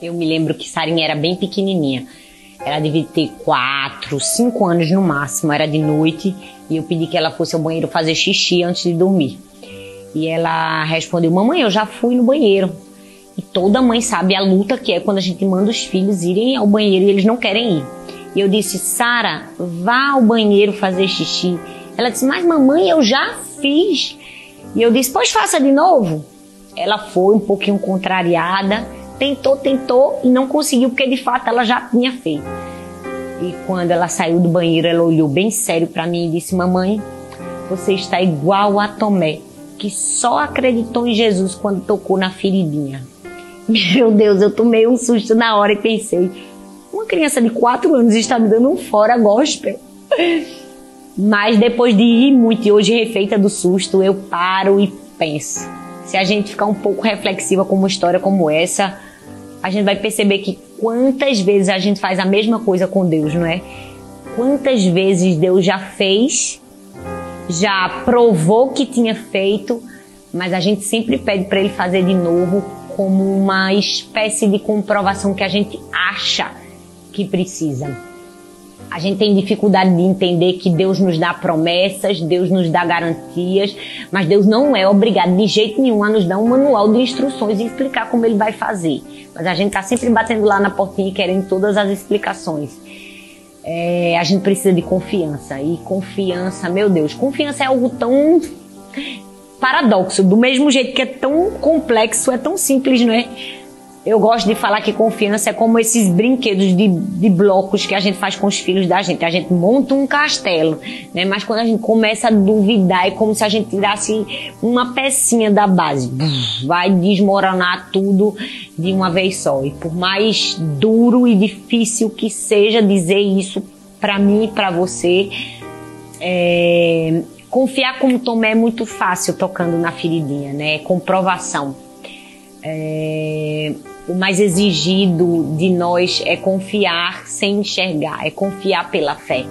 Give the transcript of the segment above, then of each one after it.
Eu me lembro que Sarinha era bem pequenininha. Ela devia ter quatro, cinco anos no máximo, era de noite, e eu pedi que ela fosse ao banheiro fazer xixi antes de dormir. E ela respondeu: Mamãe, eu já fui no banheiro. E toda mãe sabe a luta que é quando a gente manda os filhos irem ao banheiro e eles não querem ir. E eu disse: Sara, vá ao banheiro fazer xixi. Ela disse: Mas mamãe, eu já fiz. E eu disse: Pois faça de novo. Ela foi um pouquinho contrariada, tentou, tentou e não conseguiu, porque de fato ela já tinha feito. E quando ela saiu do banheiro, ela olhou bem sério para mim e disse: Mamãe, você está igual a Tomé, que só acreditou em Jesus quando tocou na feridinha. Meu Deus, eu tomei um susto na hora e pensei: uma criança de 4 anos está me dando um fora gospel. Mas depois de rir muito e hoje refeita do susto, eu paro e penso. Se a gente ficar um pouco reflexiva com uma história como essa, a gente vai perceber que quantas vezes a gente faz a mesma coisa com Deus, não é? Quantas vezes Deus já fez, já provou que tinha feito, mas a gente sempre pede para Ele fazer de novo, como uma espécie de comprovação que a gente acha que precisa. A gente tem dificuldade de entender que Deus nos dá promessas, Deus nos dá garantias, mas Deus não é obrigado de jeito nenhum a nos dar um manual de instruções e explicar como ele vai fazer. Mas a gente está sempre batendo lá na portinha e querendo todas as explicações. É, a gente precisa de confiança. E confiança, meu Deus, confiança é algo tão paradoxo. Do mesmo jeito que é tão complexo, é tão simples, não é? Eu gosto de falar que confiança é como esses brinquedos de, de blocos que a gente faz com os filhos da gente. A gente monta um castelo, né? Mas quando a gente começa a duvidar, é como se a gente tirasse uma pecinha da base. Vai desmoronar tudo de uma vez só. E por mais duro e difícil que seja dizer isso para mim e para você, é... confiar como Tomé é muito fácil tocando na feridinha, né? Comprovação. É o mais exigido de nós é confiar sem enxergar, é confiar pela fé.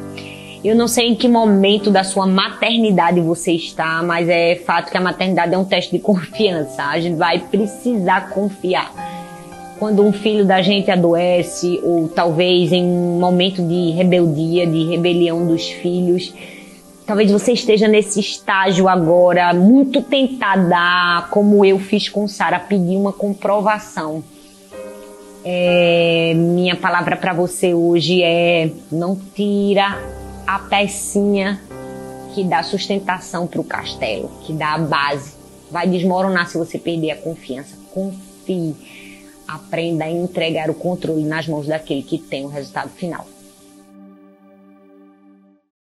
Eu não sei em que momento da sua maternidade você está, mas é fato que a maternidade é um teste de confiança. A gente vai precisar confiar. Quando um filho da gente adoece, ou talvez em um momento de rebeldia, de rebelião dos filhos, talvez você esteja nesse estágio agora, muito tentada, como eu fiz com Sara, pedir uma comprovação é, minha palavra para você hoje é: não tira a pecinha que dá sustentação para o castelo, que dá a base. Vai desmoronar se você perder a confiança. Confie. Aprenda a entregar o controle nas mãos daquele que tem o resultado final.